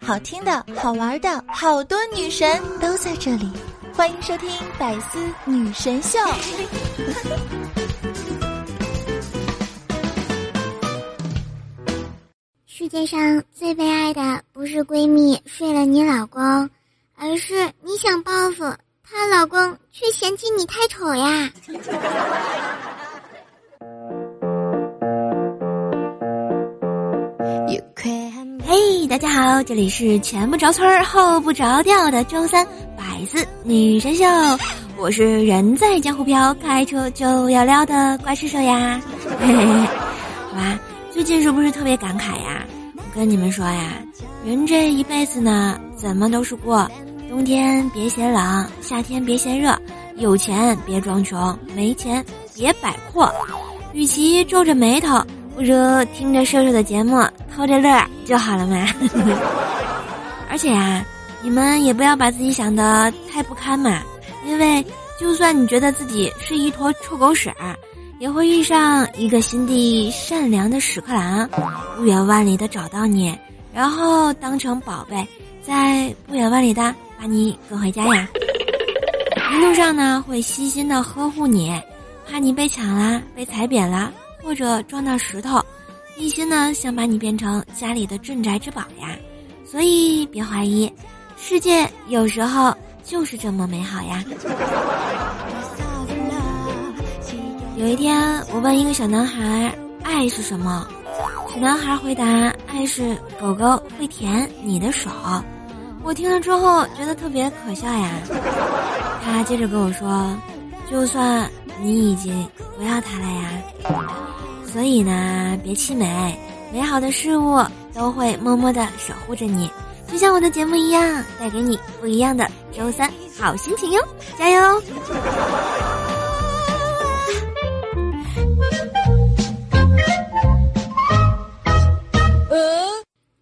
好听的、好玩的，好多女神都在这里，欢迎收听《百思女神秀》。世界上最悲哀的不是闺蜜睡了你老公，而是你想报复她老公，却嫌弃你太丑呀。大家好，这里是前不着村后不着调的周三百思女神秀，我是人在江湖飘，开车就要撩的怪兽兽呀。好吧，最近是不是特别感慨呀？我跟你们说呀，人这一辈子呢，怎么都是过，冬天别嫌冷，夏天别嫌热，有钱别装穷，没钱别摆阔，与其皱着眉头。不如听着瘦瘦的节目偷着乐就好了嘛。而且啊，你们也不要把自己想的太不堪嘛，因为就算你觉得自己是一坨臭狗屎，也会遇上一个心地善良的屎壳郎，不远万里的找到你，然后当成宝贝，再不远万里的把你跟回家呀。一路上呢，会细心的呵护你，怕你被抢啦，被踩扁啦。或者撞到石头，一心呢想把你变成家里的镇宅之宝呀，所以别怀疑，世界有时候就是这么美好呀。有一天，我问一个小男孩：“爱是什么？”小男孩回答：“爱是狗狗会舔你的手。”我听了之后觉得特别可笑呀。他接着跟我说：“就算你已经不要他了呀。”所以呢，别气馁，美好的事物都会默默的守护着你，就像我的节目一样，带给你不一样的周三好心情哟，加油！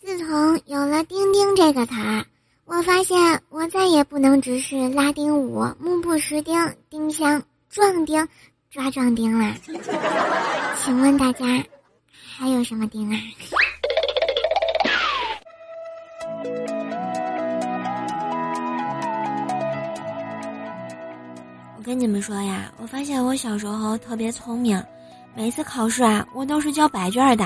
自从有了“钉钉”这个词儿，我发现我再也不能只是拉丁舞、目不识丁、丁香、壮丁。抓壮丁啦！请问大家还有什么丁啊？我跟你们说呀，我发现我小时候特别聪明，每次考试啊，我都是交白卷的，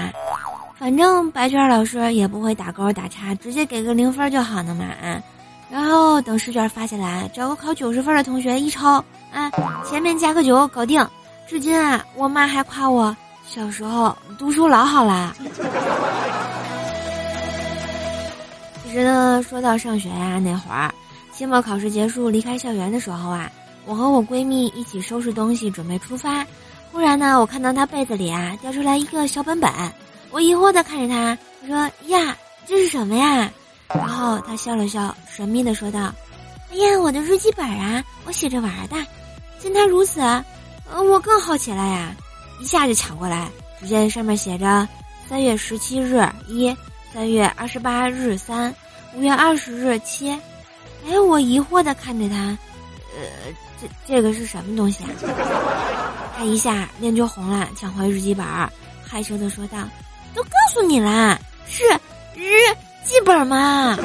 反正白卷老师也不会打勾打叉，直接给个零分就好了嘛啊。然后等试卷发下来，找个考九十分的同学一抄，啊，前面加个九，搞定。至今啊，我妈还夸我小时候读书老好啦。其实呢，说到上学呀，那会儿期末考试结束离开校园的时候啊，我和我闺蜜一起收拾东西准备出发，忽然呢，我看到她被子里啊掉出来一个小本本，我疑惑的看着她，我说呀，这是什么呀？然后她笑了笑，神秘的说道：“哎呀，我的日记本啊，我写着玩的。”见她如此。嗯我更好奇了呀，一下就抢过来，只见上面写着三月十七日一，三月二十八日三，五月二十日七。哎，我疑惑的看着他，呃，这这个是什么东西啊？他一下脸就红了，抢回日记本，害羞的说道：“都告诉你啦，是日记本嘛。”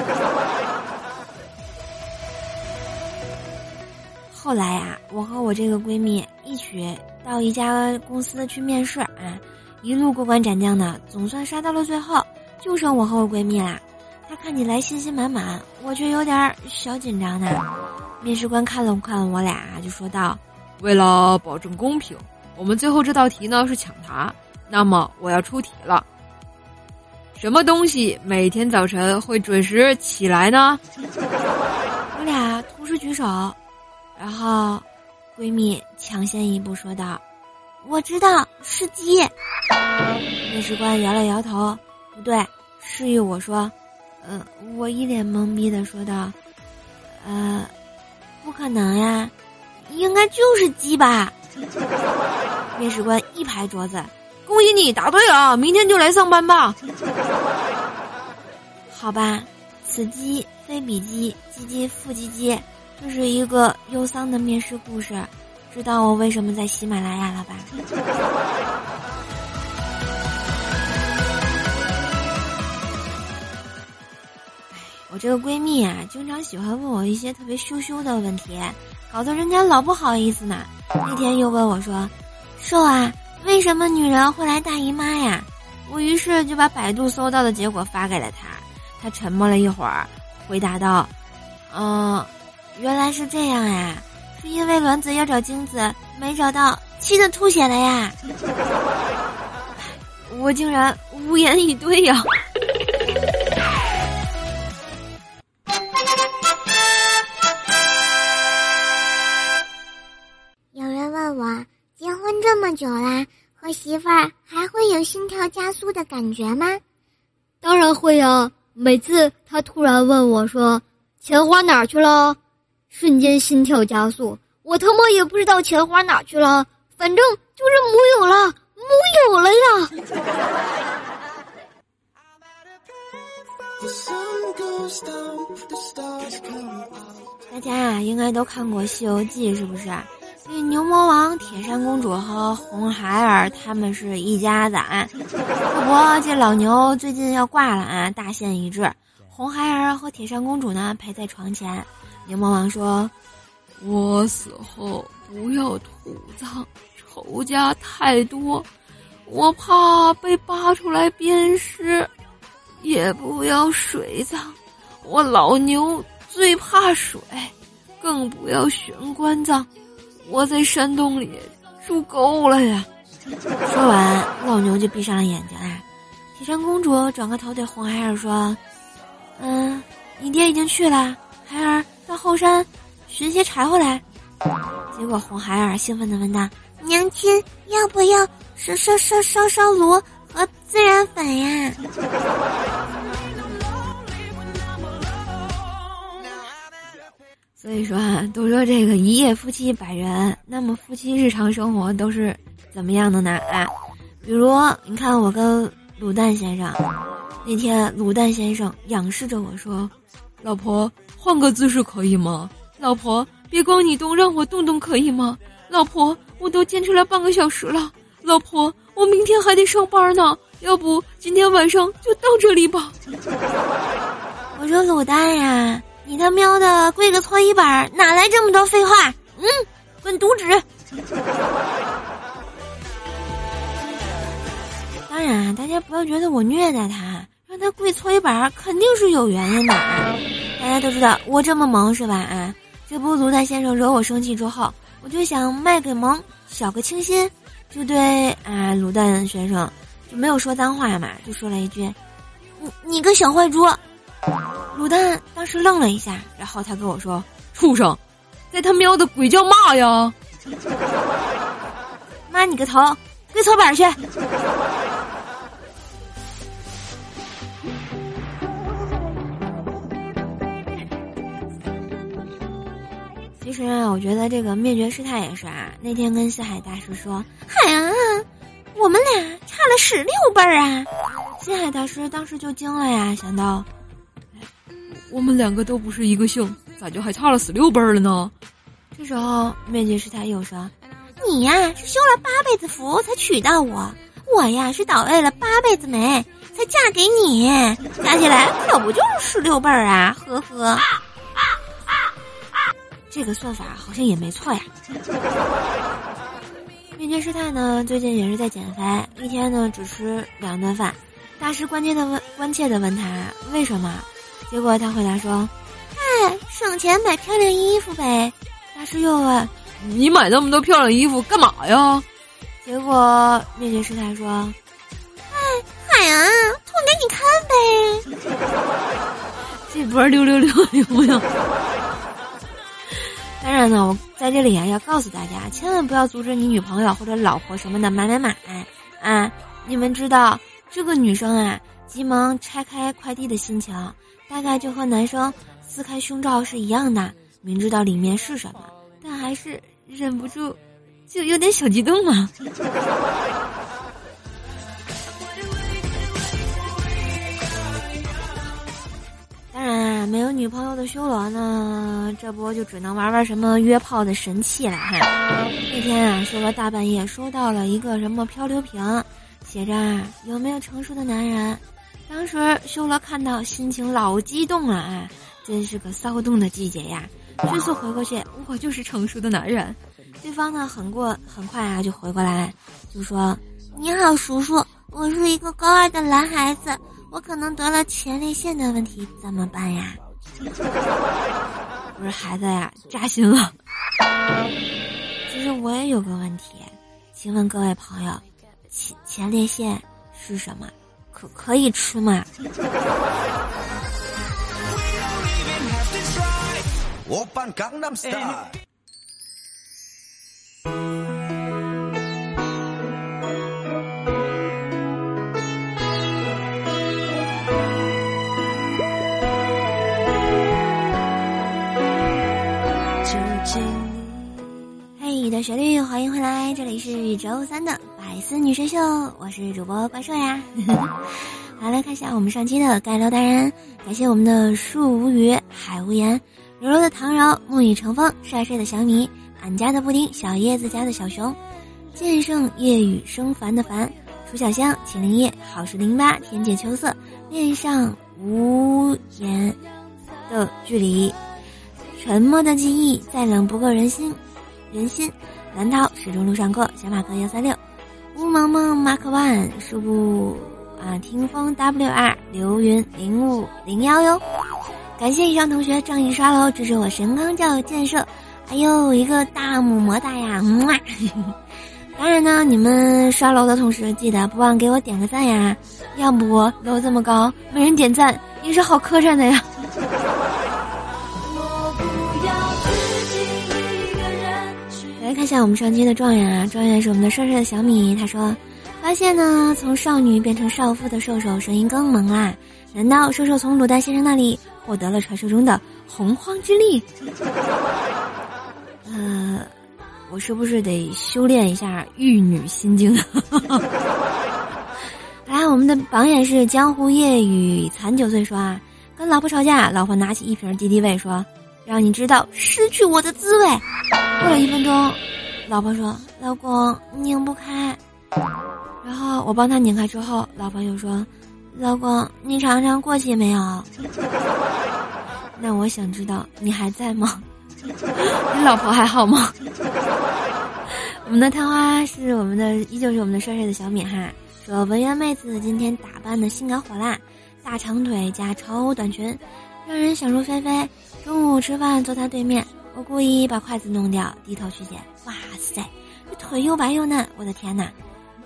后来呀，我和我这个闺蜜一起到一家公司去面试啊，一路过关斩将的，总算杀到了最后，就剩我和我闺蜜啦。她看起来信心满满，我却有点小紧张呢。面试官看了看我俩，就说道：“为了保证公平，我们最后这道题呢是抢答，那么我要出题了。什么东西每天早晨会准时起来呢？”我俩同时举手。然后，闺蜜抢先一步说道：“我知道是鸡。”面试官摇了摇头，不对，示意我说：“嗯。”我一脸懵逼的说道：“呃，不可能呀，应该就是鸡吧？”面试官一拍桌子：“恭喜你答对了，明天就来上班吧。”好吧，此鸡非彼鸡，鸡鸡复鸡鸡。这是一个忧伤的面试故事，知道我为什么在喜马拉雅了吧？我这个闺蜜啊，经常喜欢问我一些特别羞羞的问题，搞得人家老不好意思呢。那天又问我说：“瘦啊，为什么女人会来大姨妈呀？”我于是就把百度搜到的结果发给了她。她沉默了一会儿，回答道：“嗯，原来是这样呀，是因为卵子要找精子没找到，气得吐血了呀。”我竟然无言以对呀。有人问我，结婚这么久啦，和媳妇儿还会有心跳加速的感觉吗？当然会啊！每次他突然问我说：“钱花哪儿去了？”瞬间心跳加速，我他妈也不知道钱花哪去了，反正就是木有了，木有了呀！大家啊，应该都看过《西游记》，是不是？这牛魔王、铁扇公主和红孩儿他们是一家子啊。不过这老牛最近要挂了啊，大限已至。红孩儿和铁扇公主呢陪在床前。牛魔王说：“我死后不要土葬，仇家太多，我怕被扒出来鞭尸；也不要水葬，我老牛最怕水；更不要玄关葬。”我在山洞里住够了呀！说完，老牛就闭上了眼睛啊。铁扇公主转过头对红孩儿说：“嗯，你爹已经去了，后山寻些柴火来。”结果红孩儿兴奋地问道：“娘亲，要不要烧烧烧烧烧炉和孜然粉呀？”所以说啊，都说这个一夜夫妻百日，那么夫妻日常生活都是怎么样的呢？啊，比如你看我跟卤蛋先生，那天卤蛋先生仰视着我说：“老婆，换个姿势可以吗？老婆，别光你动，让我动动可以吗？老婆，我都坚持了半个小时了，老婆，我明天还得上班呢，要不今天晚上就到这里吧。”我说卤蛋呀。你他喵的跪个搓衣板，哪来这么多废话？嗯，滚犊子！当然，大家不要觉得我虐待他，让他跪搓衣板肯定是有原因的。大家都知道我这么萌是吧？啊，这不卢蛋先生惹我生气之后，我就想卖给萌，小个清新，就对啊卤蛋先生就没有说脏话嘛，就说了一句：“你你个小坏猪。”卤蛋当时愣了一下，然后他跟我说：“畜生，在他喵的鬼叫骂呀！妈你个头，跪搓板去！”实啊，我觉得这个灭绝师太也是啊。那天跟西海大师说：“海啊，我们俩差了十六辈儿啊！”西海大师当时就惊了呀，想到。我们两个都不是一个姓，咋就还差了十六辈儿了呢？这时候灭绝师太又说：“你呀是修了八辈子福才娶到我，我呀是倒位了八辈子霉才嫁给你，加起来可不就是十六辈儿啊？呵呵。”这个算法好像也没错呀。面具师太呢，最近也是在减肥，一天呢只吃两顿饭。大师关切的问，关切的问他为什么？结果他回答说：“哎，省钱买漂亮衣服呗。”大师又问：“你买那么多漂亮衣服干嘛呀？”结果面具师太说：“哎，海啊，脱给你看呗。”这波六六六有没有？我在这里啊要告诉大家，千万不要阻止你女朋友或者老婆什么的买买买啊！你们知道这个女生啊，急忙拆开快递的心情。大概就和男生撕开胸罩是一样的，明知道里面是什么，但还是忍不住，就有点小激动嘛。没有女朋友的修罗呢，这波就只能玩玩什么约炮的神器了哈。那天啊，修罗大半夜收到了一个什么漂流瓶，写着有没有成熟的男人。当时修罗看到，心情老激动了啊！真是个骚动的季节呀！迅速回过去，我就是成熟的男人。对方呢，很过很快啊，就回过来，就说：“你好，叔叔，我是一个高二的男孩子，我可能得了前列腺的问题，怎么办呀？”我说孩子呀，扎心了。其实我也有个问题，请问各位朋友，前前列腺是什么？可可以吃吗？旋律，欢迎回来，这里是周三的百思女神秀，我是主播怪兽呀。好，来看一下我们上期的盖楼达人，感谢我们的树无语、海无言、柔柔的唐柔、沐雨成风、帅帅的小米、俺家的布丁、小叶子家的小熊、剑圣夜雨生烦的烦、楚小香、秦灵叶、好事零八、天界秋色、面上无言的距离。沉默的记忆再冷不过人心，人心。蓝涛始终路上过，小马哥幺三六，乌萌萌 Mark One 是不啊？听风 WR 流云零五零幺哟。感谢以上同学仗义刷楼支持我神康教育建设，哎呦一个大拇么哒呀！当然呢，你们刷楼的同时记得不忘给我点个赞呀，要不楼这么高没人点赞也是好磕碜的呀。看一下我们上期的状元啊，状元是我们的帅帅的小米。他说，发现呢，从少女变成少妇的兽兽声音更萌啦。难道兽兽从卤蛋先生那里获得了传说中的洪荒之力？呃，我是不是得修炼一下玉女心经？来，我们的榜眼是江湖夜雨残九岁说啊，跟老婆吵架，老婆拿起一瓶敌敌畏说。让你知道失去我的滋味。过了一分钟，老婆说：“老公拧不开。”然后我帮他拧开之后，老婆又说：“老公，你尝尝过期没有？” 那我想知道你还在吗？你 老婆还好吗？我们的探花是我们的，依旧是我们的帅帅的小米哈。说文渊妹子今天打扮的性感火辣，大长腿加超短裙，让人想入非非。中午吃饭坐他对面，我故意把筷子弄掉，低头去捡。哇塞，这腿又白又嫩，我的天哪！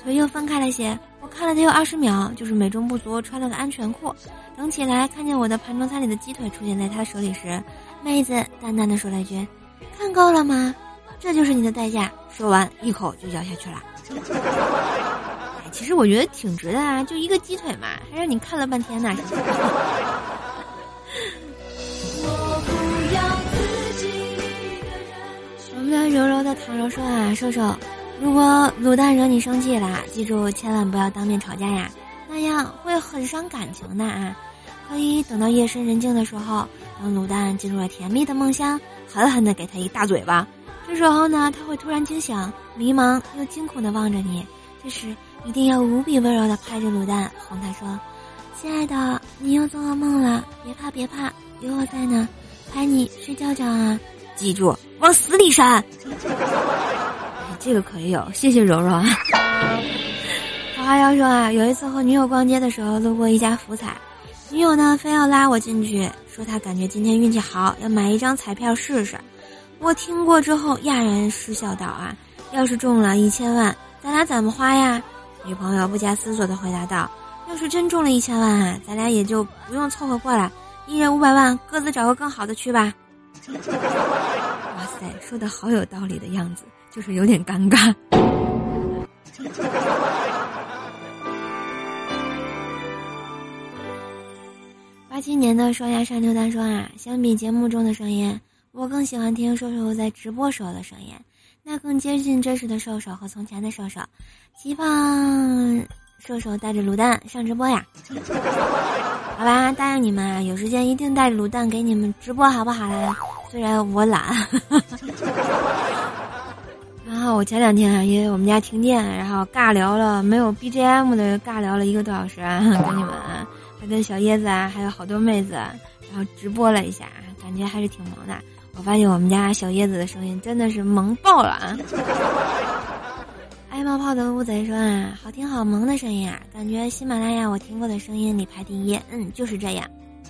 腿又分开了些，我看了得有二十秒，就是美中不足，穿了个安全裤。等起来看见我的盘中餐里的鸡腿出现在他手里时，妹子淡淡的说了一句：“看够了吗？这就是你的代价。”说完一口就咬下去了。其实我觉得挺值的啊，就一个鸡腿嘛，还让你看了半天呢。柔柔的唐柔说啊，瘦瘦，如果卤蛋惹你生气了，记住千万不要当面吵架呀，那样会很伤感情的啊。可以等到夜深人静的时候，当卤蛋进入了甜蜜的梦乡，狠狠的给他一大嘴巴。这时候呢，他会突然惊醒，迷茫又惊恐的望着你。这时一定要无比温柔的拍着卤蛋，哄他说：“亲爱的，你又做噩梦了，别怕别怕，有我在呢，拍你睡觉觉啊。”记住，往死里扇！这个可以有，谢谢柔柔啊。花妖说啊，有一次和女友逛街的时候，路过一家福彩，女友呢非要拉我进去，说她感觉今天运气好，要买一张彩票试试。我听过之后哑然失笑道啊，要是中了一千万，咱俩怎么花呀？女朋友不假思索的回答道，要是真中了一千万啊，咱俩也就不用凑合过了，一人五百万，各自找个更好的去吧。说的好有道理的样子，就是有点尴尬。八七年的双鸭山牛蛋说啊，相比节目中的声音，我更喜欢听瘦瘦在直播时候的声音，那更接近真实的瘦瘦和从前的瘦瘦。希望瘦瘦带着卤蛋上直播呀。好吧，答应你们啊，有时间一定带着卤蛋给你们直播，好不好啦？虽然我懒。然后我前两天啊，因为我们家停电，然后尬聊了没有 BGM 的尬聊了一个多小时啊，跟你们还跟小椰子啊，还有好多妹子，然后直播了一下，感觉还是挺萌的。我发现我们家小椰子的声音真的是萌爆了啊！爱冒泡的乌贼说啊，好听好萌的声音啊，感觉喜马拉雅我听过的声音里排第一。嗯，就是这样。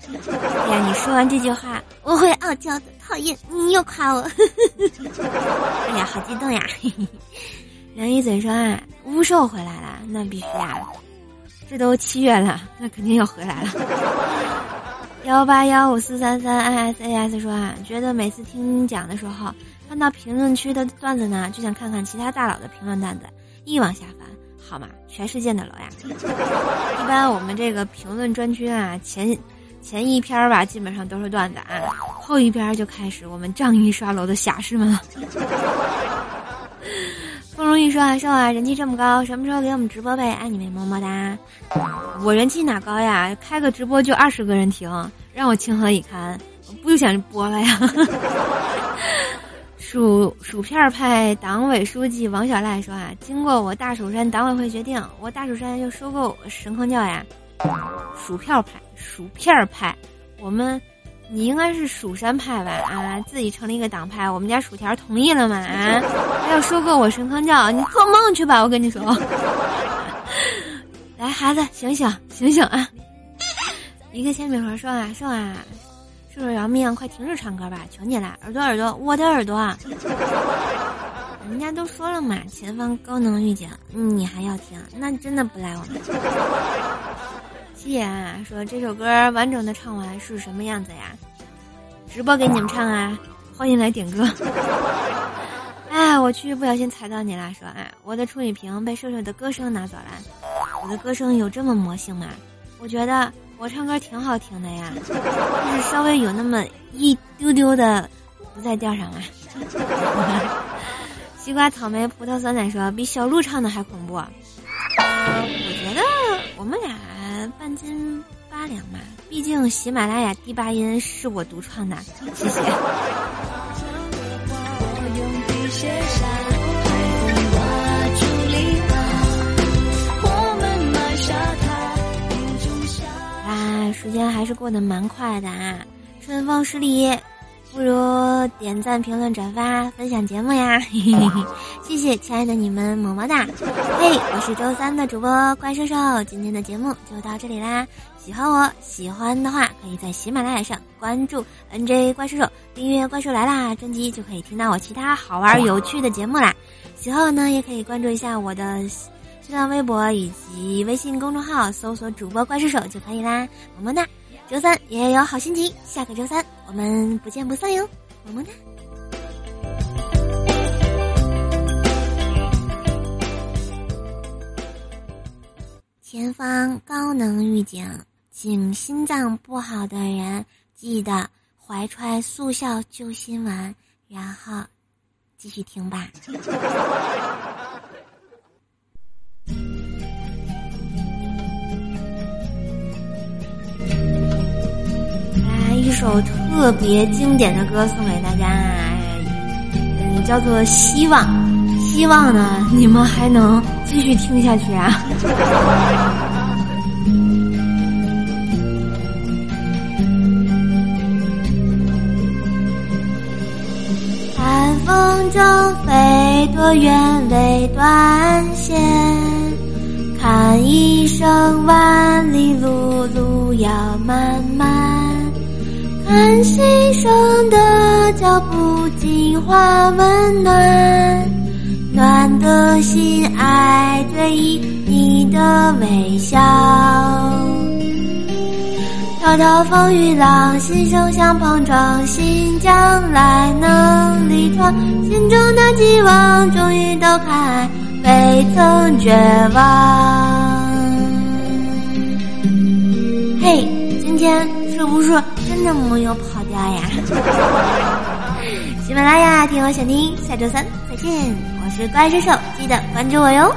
哎呀，你说完这句话，我会傲娇的。讨厌，你又夸我。哎呀，好激动呀！梁一嘴说啊，巫兽回来了，那必须啊！这都七月了，那肯定要回来了。幺八幺五四三三 i s a s 说啊，觉得每次听讲的时候，看到评论区的段子呢，就想看看其他大佬的评论段子，一往下翻，好嘛，全世界的楼呀！一般我们这个评论专区啊，前前一篇吧，基本上都是段子啊，后一篇就开始我们仗义刷楼的侠士们了。不容易说啊，说啊，人气这么高，什么时候给我们直播呗？爱你们，么么哒！我人气哪高呀？开个直播就二十个人听，让我情何以堪？我不想播了呀！薯薯片派党委书记王小赖说啊，经过我大蜀山党委会决定，我大蜀山要收购神坑教呀。薯片派，薯片派，我们。你应该是蜀山派吧？啊，自己成立一个党派。我们家薯条同意了吗？啊，还要收购我神坑教？你做梦去吧！我跟你说。来，孩子，醒醒，醒醒啊！一个铅笔盒说啊，说啊，叔叔饶命，快停止唱歌吧，求你了，耳朵耳朵，我的耳朵。人家都说了嘛，前方高能预警，你还要听？那真的不赖我们。啊，说这首歌完整的唱完是什么样子呀？直播给你们唱啊！欢迎来点歌。哎，我去，不小心踩到你了。说，哎，我的处女屏被瘦瘦的歌声拿走了。我的歌声有这么魔性吗？我觉得我唱歌挺好听的呀，就是稍微有那么一丢丢的不在调上嘛。西瓜、草莓、葡萄、酸奶说比小鹿唱的还恐怖。我觉得我们俩。半斤八两嘛，毕竟喜马拉雅第八音是我独创的，谢谢。啊，时间还是过得蛮快的啊，春风十里。不如点赞、评论、转发、分享节目呀！谢谢亲爱的你们，么么哒！嘿，我是周三的主播怪兽兽，今天的节目就到这里啦。喜欢我喜欢的话，可以在喜马拉雅上关注 NJ 怪兽兽，订阅《怪兽来啦》专辑，就可以听到我其他好玩有趣的节目啦。喜欢我呢，也可以关注一下我的新浪微博以及微信公众号，搜索主播怪兽兽就可以啦。么么哒！周三也有好心情，下个周三我们不见不散哟，么么哒。前方高能预警，请心脏不好的人记得怀揣速效救心丸，然后继续听吧。首特别经典的歌送给大家，嗯，叫做《希望》，希望呢你们还能继续听下去啊！寒风中飞多远未断线，看一生万里路，路要漫漫。看心声的脚步，净化温暖，暖的心爱追忆你的微笑。滔滔风雨浪，心声相碰撞，心将来能力闯，心中的寄望终于都开，未曾绝望。嘿，今天是不是？真的没有跑掉呀！喜马拉雅听我想听，下周三再见。我是怪兽兽，记得关注我哟。